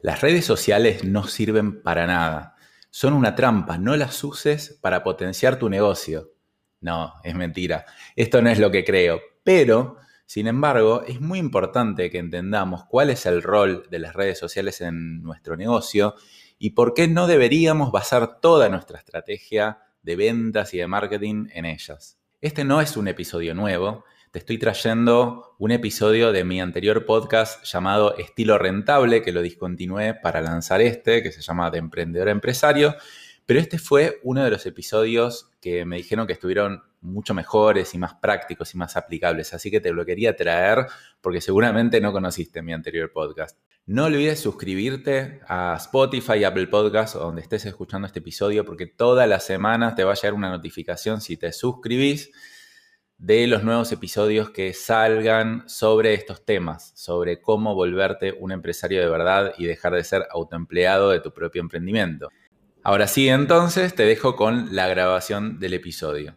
Las redes sociales no sirven para nada. Son una trampa, no las uses para potenciar tu negocio. No, es mentira. Esto no es lo que creo. Pero, sin embargo, es muy importante que entendamos cuál es el rol de las redes sociales en nuestro negocio y por qué no deberíamos basar toda nuestra estrategia de ventas y de marketing en ellas. Este no es un episodio nuevo, te estoy trayendo un episodio de mi anterior podcast llamado Estilo Rentable, que lo discontinué para lanzar este, que se llama De Emprendedor a Empresario, pero este fue uno de los episodios que me dijeron que estuvieron mucho mejores y más prácticos y más aplicables, así que te lo quería traer porque seguramente no conociste mi anterior podcast. No olvides suscribirte a Spotify, Apple Podcasts o donde estés escuchando este episodio porque todas las semanas te va a llegar una notificación si te suscribís de los nuevos episodios que salgan sobre estos temas, sobre cómo volverte un empresario de verdad y dejar de ser autoempleado de tu propio emprendimiento. Ahora sí, entonces te dejo con la grabación del episodio.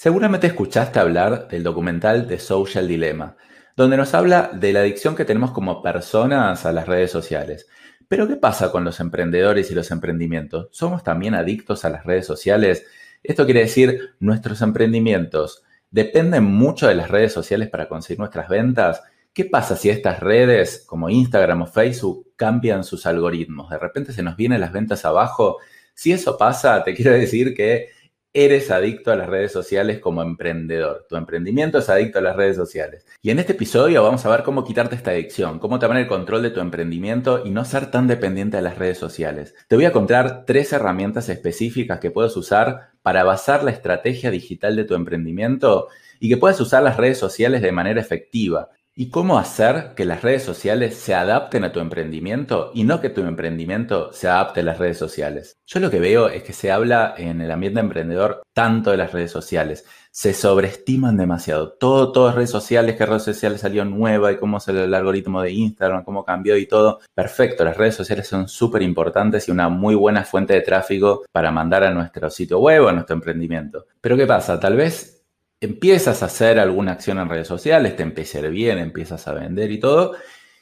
Seguramente escuchaste hablar del documental The Social Dilemma, donde nos habla de la adicción que tenemos como personas a las redes sociales. Pero ¿qué pasa con los emprendedores y los emprendimientos? ¿Somos también adictos a las redes sociales? Esto quiere decir, nuestros emprendimientos dependen mucho de las redes sociales para conseguir nuestras ventas. ¿Qué pasa si estas redes como Instagram o Facebook cambian sus algoritmos? De repente se nos vienen las ventas abajo. Si eso pasa, te quiero decir que eres adicto a las redes sociales como emprendedor. Tu emprendimiento es adicto a las redes sociales. Y en este episodio vamos a ver cómo quitarte esta adicción, cómo tomar el control de tu emprendimiento y no ser tan dependiente de las redes sociales. Te voy a contar tres herramientas específicas que puedes usar para basar la estrategia digital de tu emprendimiento y que puedas usar las redes sociales de manera efectiva ¿Y cómo hacer que las redes sociales se adapten a tu emprendimiento y no que tu emprendimiento se adapte a las redes sociales? Yo lo que veo es que se habla en el ambiente emprendedor tanto de las redes sociales. Se sobreestiman demasiado. Todo, todas redes sociales, qué redes sociales salió nueva y cómo es el algoritmo de Instagram, cómo cambió y todo. Perfecto, las redes sociales son súper importantes y una muy buena fuente de tráfico para mandar a nuestro sitio web o a nuestro emprendimiento. Pero ¿qué pasa? Tal vez empiezas a hacer alguna acción en redes sociales, te empieza a ir bien, empiezas a vender y todo,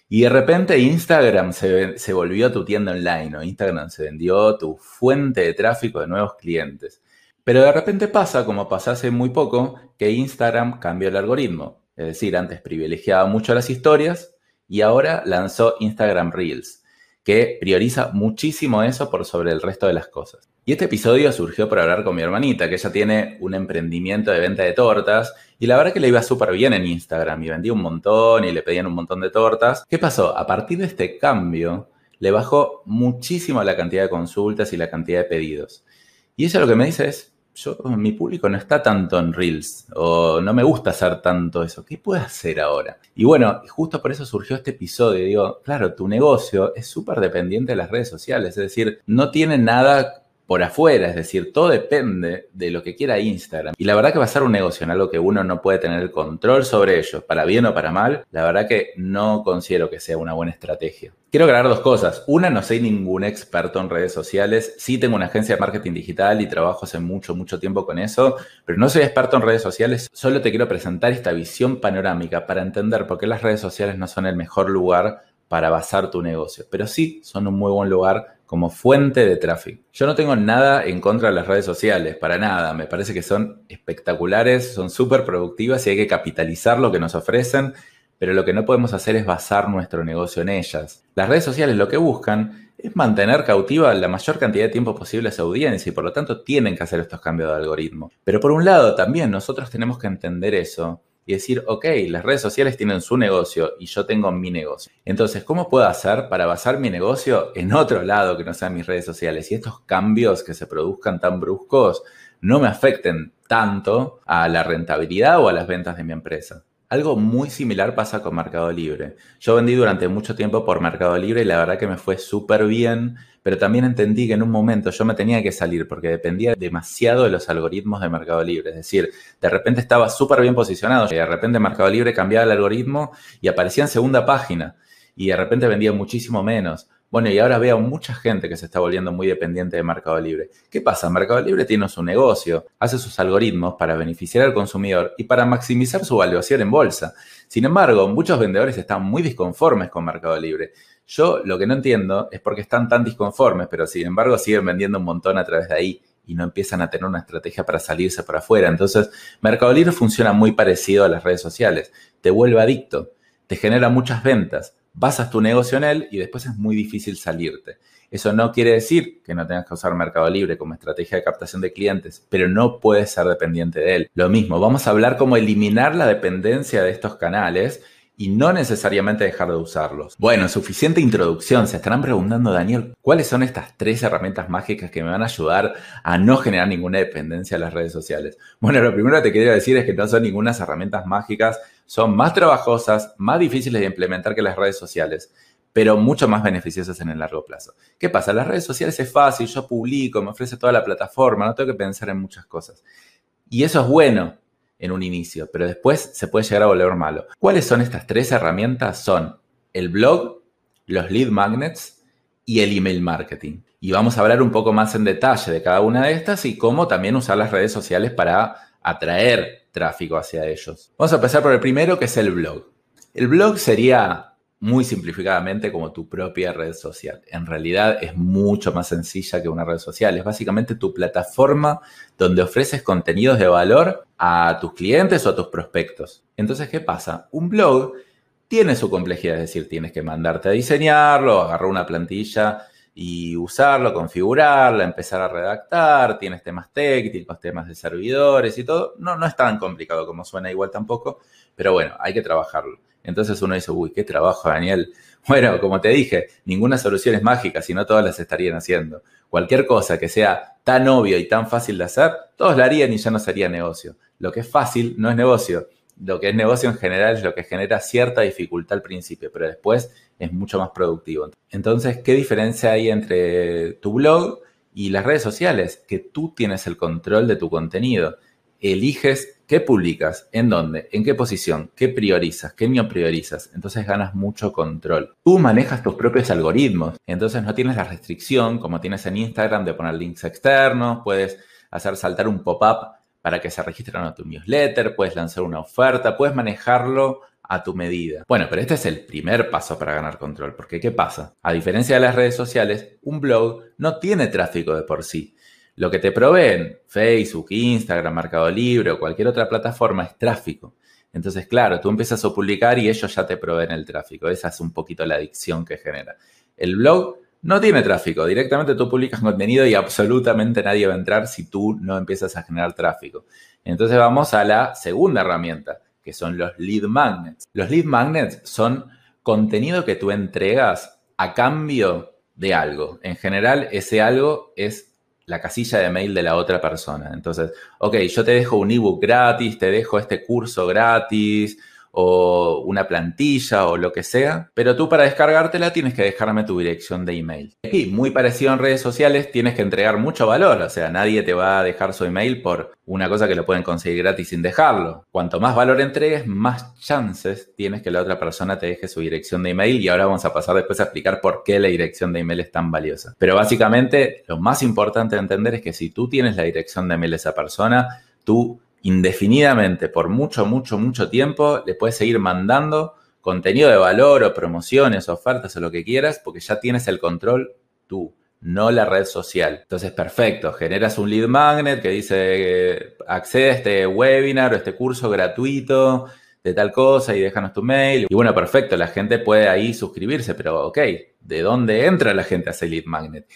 y de repente Instagram se, volvió tu tienda online, o Instagram se vendió tu fuente de tráfico de nuevos clientes. Pero de repente pasa, como pasó hace muy poco, que Instagram cambió el algoritmo. Es decir, antes privilegiaba mucho las historias y ahora lanzó Instagram Reels, que prioriza muchísimo eso por sobre el resto de las cosas. Y este episodio surgió por hablar con mi hermanita, que ella tiene un emprendimiento de venta de tortas y la verdad que le iba súper bien en Instagram y vendía un montón y le pedían un montón de tortas. ¿Qué pasó? A partir de este cambio le bajó muchísimo la cantidad de consultas y la cantidad de pedidos. Y ella lo que me dice es, yo, mi público no está tanto en Reels o no me gusta hacer tanto eso. ¿Qué puedo hacer ahora? Y bueno, justo por eso surgió este episodio. Digo, claro, tu negocio es súper dependiente de las redes sociales, es decir, no tiene nada por afuera, es decir, todo depende de lo que quiera Instagram. Y la verdad que va a un negocio en algo que uno no puede tener control sobre ello, para bien o para mal, la verdad que no considero que sea una buena estrategia. Quiero aclarar dos cosas. Una, no soy ningún experto en redes sociales. Sí tengo una agencia de marketing digital y trabajo hace mucho, mucho tiempo con eso, pero no soy experto en redes sociales. Solo te quiero presentar esta visión panorámica para entender por qué las redes sociales no son el mejor lugar para basar tu negocio, pero sí son un muy buen lugar como fuente de tráfico. Yo no tengo nada en contra de las redes sociales, para nada. Me parece que son espectaculares, son súper productivas y hay que capitalizar lo que nos ofrecen, pero lo que no podemos hacer es basar nuestro negocio en ellas. Las redes sociales lo que buscan es mantener cautiva la mayor cantidad de tiempo posible a su audiencia y por lo tanto tienen que hacer estos cambios de algoritmo. Pero por un lado también nosotros tenemos que entender eso y decir, ok, las redes sociales tienen su negocio y yo tengo mi negocio. Entonces, ¿cómo puedo hacer para basar mi negocio en otro lado que no sean mis redes sociales? Y estos cambios que se produzcan tan bruscos no me afecten tanto a la rentabilidad o a las ventas de mi empresa. Algo muy similar pasa con Mercado Libre. Yo vendí durante mucho tiempo por Mercado Libre y la verdad que me fue súper bien, pero también entendí que en un momento yo me tenía que salir porque dependía demasiado de los algoritmos de Mercado Libre. Es decir, de repente estaba súper bien posicionado y de repente Mercado Libre cambiaba el algoritmo y aparecía en segunda página y de repente vendía muchísimo menos. Bueno, y ahora veo mucha gente que se está volviendo muy dependiente de Mercado Libre. ¿Qué pasa? Mercado Libre tiene su negocio, hace sus algoritmos para beneficiar al consumidor y para maximizar su valuación en bolsa. Sin embargo, muchos vendedores están muy disconformes con Mercado Libre. Yo lo que no entiendo es por qué están tan disconformes, pero sin embargo siguen vendiendo un montón a través de ahí y no empiezan a tener una estrategia para salirse para afuera. Entonces, Mercado Libre funciona muy parecido a las redes sociales. Te vuelve adicto, te genera muchas ventas basas tu negocio en él y después es muy difícil salirte. Eso no quiere decir que no tengas que usar Mercado Libre como estrategia de captación de clientes, pero no puedes ser dependiente de él. Lo mismo, vamos a hablar cómo eliminar la dependencia de estos canales y no necesariamente dejar de usarlos. Bueno, suficiente introducción. Se estarán preguntando, Daniel, ¿cuáles son estas tres herramientas mágicas que me van a ayudar a no generar ninguna dependencia de las redes sociales? Bueno, lo primero que te quería decir es que no son ninguna herramientas mágicas, son más trabajosas, más difíciles de implementar que las redes sociales pero mucho más beneficiosas en el largo plazo. ¿Qué pasa? Las redes sociales es fácil, yo publico, me ofrece toda la plataforma, no tengo que pensar en muchas cosas. Y eso es bueno, en un inicio, pero después se puede llegar a volver malo. ¿Cuáles son estas tres herramientas? Son el blog, los lead magnets y el email marketing. Y vamos a hablar un poco más en detalle de cada una de estas y cómo también usar las redes sociales para atraer tráfico hacia ellos. Vamos a empezar por el primero, que es el blog. El blog sería muy simplificadamente como tu propia red social. En realidad es mucho más sencilla que una red social. Es básicamente tu plataforma donde ofreces contenidos de valor a tus clientes o a tus prospectos. Entonces, ¿qué pasa? Un blog tiene su complejidad, es decir, tienes que mandarte a diseñarlo, agarrar una plantilla y usarlo, configurarla, empezar a redactar, tienes temas técnicos, temas de servidores y todo. No, no es tan complicado como suena igual tampoco, pero bueno, hay que trabajarlo. Entonces uno dice, uy, qué trabajo, Daniel. Bueno, como te dije, ninguna solución es mágica, si no todas las estarían haciendo. Cualquier cosa que sea tan obvio y tan fácil de hacer, todos la harían y ya no sería negocio. Lo que es fácil no es negocio. Lo que es negocio en general es lo que genera cierta dificultad al principio, pero después es mucho más productivo. Entonces, ¿qué diferencia hay entre tu blog y las redes sociales? Que tú tienes el control de tu contenido. Eliges ¿Qué publicas? ¿En dónde? ¿En qué posición? ¿Qué priorizas? ¿Qué no priorizas? Entonces ganas mucho control. Tú manejas tus propios algoritmos. Entonces no tienes la restricción, como tienes en Instagram, de poner links externos. Puedes hacer saltar un pop-up para que se registren a tu newsletter. Puedes lanzar una oferta. Puedes manejarlo a tu medida. Bueno, pero este es el primer paso para ganar control, porque ¿qué pasa? A diferencia de las redes sociales, un blog no tiene tráfico de por sí. Lo que te proveen Facebook, Instagram, Mercado Libre o cualquier otra plataforma es tráfico. Entonces, claro, tú empiezas a publicar y ellos ya te proveen el tráfico. Esa es un poquito la adicción que genera. El blog no tiene tráfico. Directamente tú publicas contenido y absolutamente nadie va a entrar si tú no empiezas a generar tráfico. Entonces vamos a la segunda herramienta, que son los lead magnets. Los lead magnets son contenido que tú entregas a cambio de algo. En general, ese algo es la casilla de mail de la otra persona. Entonces, ok, yo te dejo un ebook gratis, te dejo este curso gratis, o una plantilla o lo que sea, pero tú para descargártela tienes que dejarme tu dirección de email. Y muy parecido en redes sociales, tienes que entregar mucho valor, o sea, nadie te va a dejar su email por una cosa que lo pueden conseguir gratis sin dejarlo. Cuanto más valor entregues, más chances tienes que la otra persona te deje su dirección de email y ahora vamos a pasar después a explicar por qué la dirección de email es tan valiosa. Pero básicamente lo más importante de entender es que si tú tienes la dirección de email de esa persona, tú indefinidamente por mucho, mucho, mucho tiempo, le puedes seguir mandando contenido de valor o promociones, ofertas o lo que quieras, porque ya tienes el control tú, no la red social. Entonces, perfecto, generas un lead magnet que dice, accede a este webinar o este curso gratuito de tal cosa y déjanos tu mail. Y bueno, perfecto, la gente puede ahí suscribirse, pero ok, ¿de dónde entra la gente a ese lead magnet?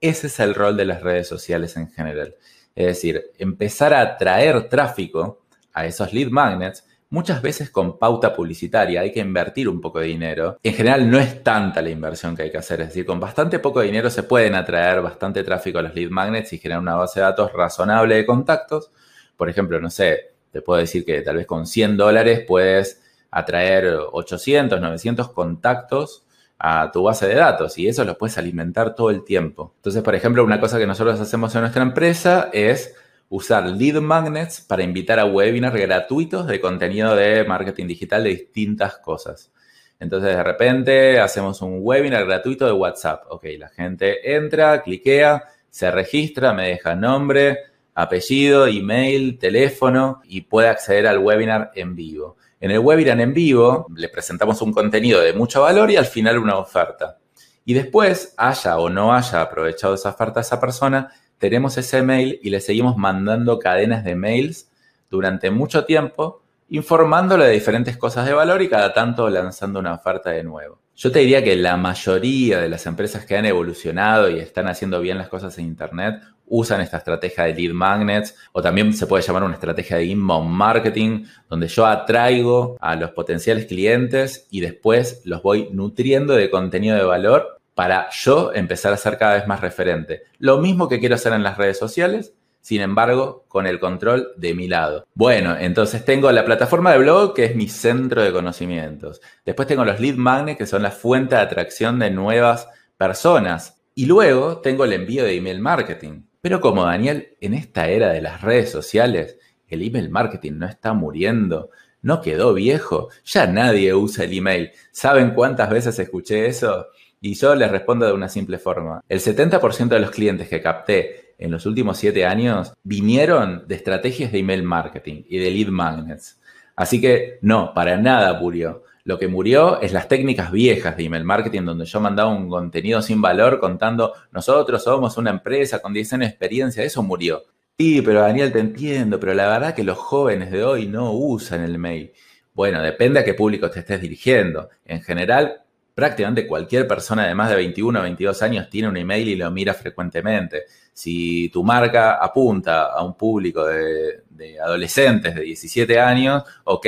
Ese es el rol de las redes sociales en general. Es decir, empezar a atraer tráfico a esos lead magnets, muchas veces con pauta publicitaria, hay que invertir un poco de dinero. En general no es tanta la inversión que hay que hacer, es decir, con bastante poco dinero se pueden atraer bastante tráfico a los lead magnets y generar una base de datos razonable de contactos. Por ejemplo, no sé, te puedo decir que tal vez con 100 dólares puedes atraer 800, 900 contactos a tu base de datos y eso lo puedes alimentar todo el tiempo. Entonces, por ejemplo, una cosa que nosotros hacemos en nuestra empresa es usar lead magnets para invitar a webinars gratuitos de contenido de marketing digital de distintas cosas. Entonces, de repente, hacemos un webinar gratuito de WhatsApp. Ok, la gente entra, cliquea, se registra, me deja nombre, apellido, email, teléfono y puede acceder al webinar en vivo. En el webinar en vivo le presentamos un contenido de mucho valor y al final una oferta. Y después, haya o no haya aprovechado esa oferta a esa persona, tenemos ese mail y le seguimos mandando cadenas de mails durante mucho tiempo, informándole de diferentes cosas de valor y cada tanto lanzando una oferta de nuevo. Yo te diría que la mayoría de las empresas que han evolucionado y están haciendo bien las cosas en Internet usan esta estrategia de lead magnets o también se puede llamar una estrategia de inbound marketing, donde yo atraigo a los potenciales clientes y después los voy nutriendo de contenido de valor para yo empezar a ser cada vez más referente. Lo mismo que quiero hacer en las redes sociales, sin embargo, con el control de mi lado. Bueno, entonces tengo la plataforma de blog, que es mi centro de conocimientos. Después tengo los lead magnets, que son la fuente de atracción de nuevas personas. Y luego tengo el envío de email marketing. Pero como Daniel, en esta era de las redes sociales, el email marketing no está muriendo, no quedó viejo, ya nadie usa el email. ¿Saben cuántas veces escuché eso? Y yo les respondo de una simple forma. El 70% de los clientes que capté en los últimos 7 años vinieron de estrategias de email marketing y de lead magnets. Así que no, para nada murió. Lo que murió es las técnicas viejas de email marketing donde yo mandaba un contenido sin valor contando nosotros somos una empresa con 10 años de experiencia. Eso murió. Sí, pero Daniel, te entiendo, pero la verdad que los jóvenes de hoy no usan el mail. Bueno, depende a qué público te estés dirigiendo. En general, prácticamente cualquier persona de más de 21 o 22 años tiene un email y lo mira frecuentemente. Si tu marca apunta a un público de, adolescentes de 17 años, ok,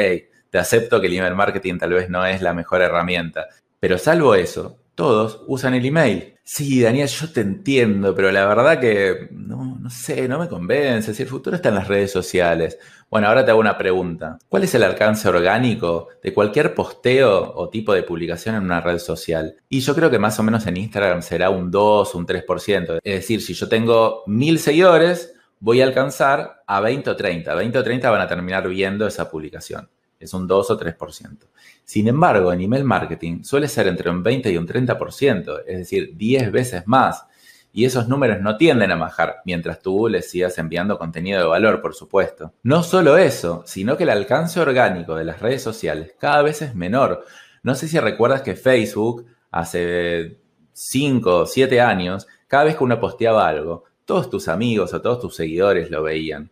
te acepto que el email marketing tal vez no es la mejor herramienta. Pero salvo eso, todos usan el email. Sí, Daniel, yo te entiendo, pero la verdad que no, no sé, no me convence. Si el futuro está en las redes sociales. Bueno, ahora te hago una pregunta. ¿Cuál es el alcance orgánico de cualquier posteo o tipo de publicación en una red social? Y yo creo que más o menos en Instagram será un 2, un 3%. Es decir, si yo tengo mil seguidores, voy a alcanzar a 20 o 30. 20 o 30 van a terminar viendo esa publicación. Es un 2 o 3%. Sin embargo, en email marketing suele ser entre un 20 y un 30%, es decir, 10 veces más. Y esos números no tienden a bajar mientras tú les sigas enviando contenido de valor, por supuesto. No solo eso, sino que el alcance orgánico de las redes sociales cada vez es menor. No sé si recuerdas que Facebook hace 5 o 7 años, cada vez que uno posteaba algo, todos tus amigos o todos tus seguidores lo veían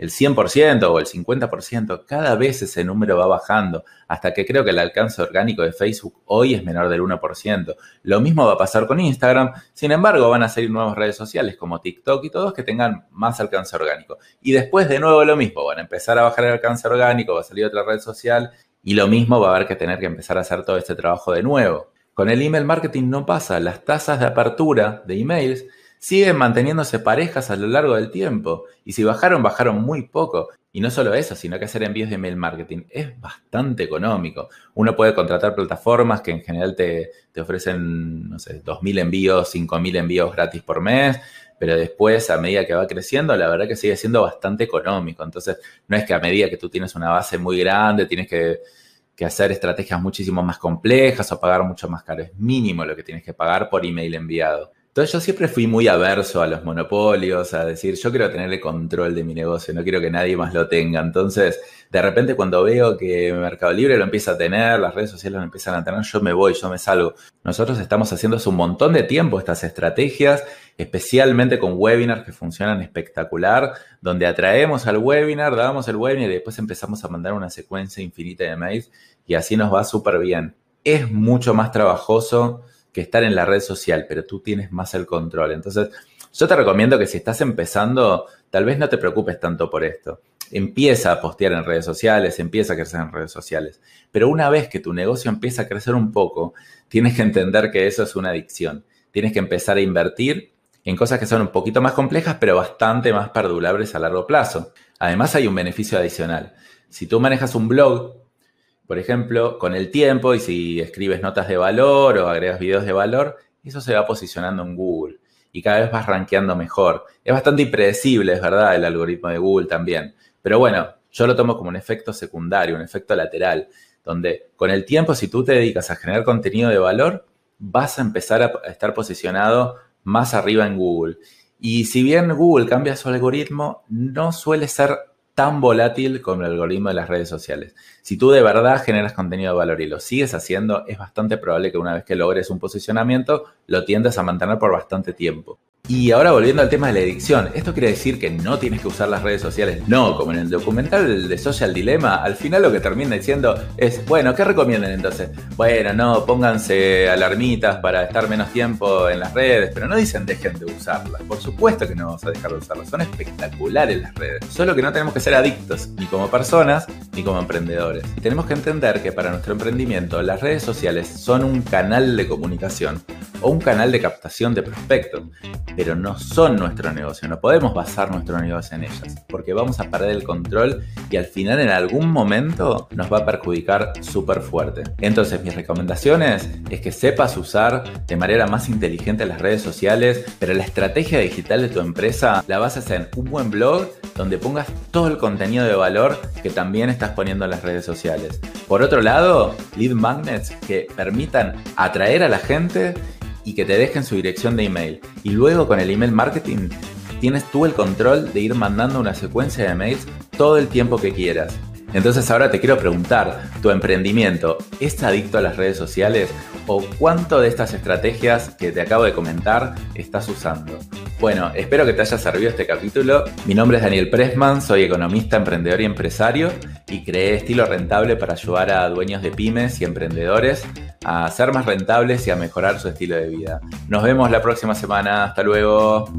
el 100% o el 50%, cada vez ese número va bajando, hasta que creo que el alcance orgánico de Facebook hoy es menor del 1%. Lo mismo va a pasar con Instagram, sin embargo van a salir nuevas redes sociales como TikTok y todos que tengan más alcance orgánico. Y después de nuevo lo mismo, van a empezar a bajar el alcance orgánico, va a salir otra red social y lo mismo va a haber que tener que empezar a hacer todo este trabajo de nuevo. Con el email marketing no pasa, las tasas de apertura de emails siguen manteniéndose parejas a lo largo del tiempo. Y si bajaron, bajaron muy poco. Y no solo eso, sino que hacer envíos de email marketing es bastante económico. Uno puede contratar plataformas que en general te, ofrecen, no sé, 2.000 envíos, 5.000 envíos gratis por mes, pero después, a medida que va creciendo, la verdad que sigue siendo bastante económico. Entonces, no es que a medida que tú tienes una base muy grande, tienes que, que hacer estrategias muchísimo más complejas o pagar mucho más caro. Es mínimo lo que tienes que pagar por email enviado. Yo siempre fui muy averso a los monopolios, a decir, yo quiero tener el control de mi negocio, no quiero que nadie más lo tenga. Entonces, de repente cuando veo que Mercado Libre lo empieza a tener, las redes sociales lo empiezan a tener, yo me voy, yo me salgo. Nosotros estamos haciendo hace un montón de tiempo estas estrategias, especialmente con webinars que funcionan espectacular, donde atraemos al webinar, damos el webinar y después empezamos a mandar una secuencia infinita de mails y así nos va súper bien. Es mucho más trabajoso que estar en la red social, pero tú tienes más el control. Entonces, yo te recomiendo que si estás empezando, tal vez no te preocupes tanto por esto. Empieza a postear en redes sociales, empieza a crecer en redes sociales. Pero una vez que tu negocio empieza a crecer un poco, tienes que entender que eso es una adicción. Tienes que empezar a invertir en cosas que son un poquito más complejas, pero bastante más perdurables a largo plazo. Además hay un beneficio adicional. Si tú manejas un blog, por ejemplo, con el tiempo y si escribes notas de valor o agregas videos de valor, eso se va posicionando en Google y cada vez vas rankeando mejor. Es bastante impredecible, es verdad, el algoritmo de Google también. Pero bueno, yo lo tomo como un efecto secundario, un efecto lateral, donde con el tiempo, si tú te dedicas a generar contenido de valor, vas a empezar a estar posicionado más arriba en Google. Y si bien Google cambia su algoritmo, no suele ser tan volátil como el algoritmo de las redes sociales. Si tú de verdad generas contenido de valor y lo sigues haciendo, es bastante probable que una vez que logres un posicionamiento, lo tiendas a mantener por bastante tiempo. Y ahora volviendo al tema de la edición, ¿esto quiere decir que no tienes que usar las redes sociales? No, como en el documental de Social Dilemma, al final lo que termina diciendo es, bueno, ¿qué recomiendan entonces? Bueno, no, pónganse alarmitas para estar menos tiempo en las redes, pero no dicen dejen de usarlas. Por supuesto que no vamos a dejar de usarlas, son espectaculares las redes. Solo que no tenemos que ser adictos, ni como personas, ni como emprendedores. Tenemos que entender que para nuestro emprendimiento las redes sociales son un canal de comunicación o un canal de captación de prospectos pero no son nuestro negocio, no podemos basar nuestro negocio en ellas, porque vamos a perder el control y al final en algún momento nos va a perjudicar súper fuerte. Entonces mis recomendaciones es que sepas usar de manera más inteligente las redes sociales, pero la estrategia digital de tu empresa la bases en un buen blog donde pongas todo el contenido de valor que también estás poniendo en las redes sociales. Por otro lado, lead magnets que permitan atraer a la gente y que te dejen su dirección de email. Y luego con el email marketing tienes tú el control de ir mandando una secuencia de mails todo el tiempo que quieras. Entonces ahora te quiero preguntar, ¿tu emprendimiento es adicto a las redes sociales o cuánto de estas estrategias que te acabo de comentar estás usando? Bueno, espero que te haya servido este capítulo. Mi nombre es Daniel Pressman, soy economista, emprendedor y empresario y creé Estilo Rentable para ayudar a dueños de pymes y emprendedores a ser más rentables y a mejorar su estilo de vida. Nos vemos la próxima semana. Hasta luego.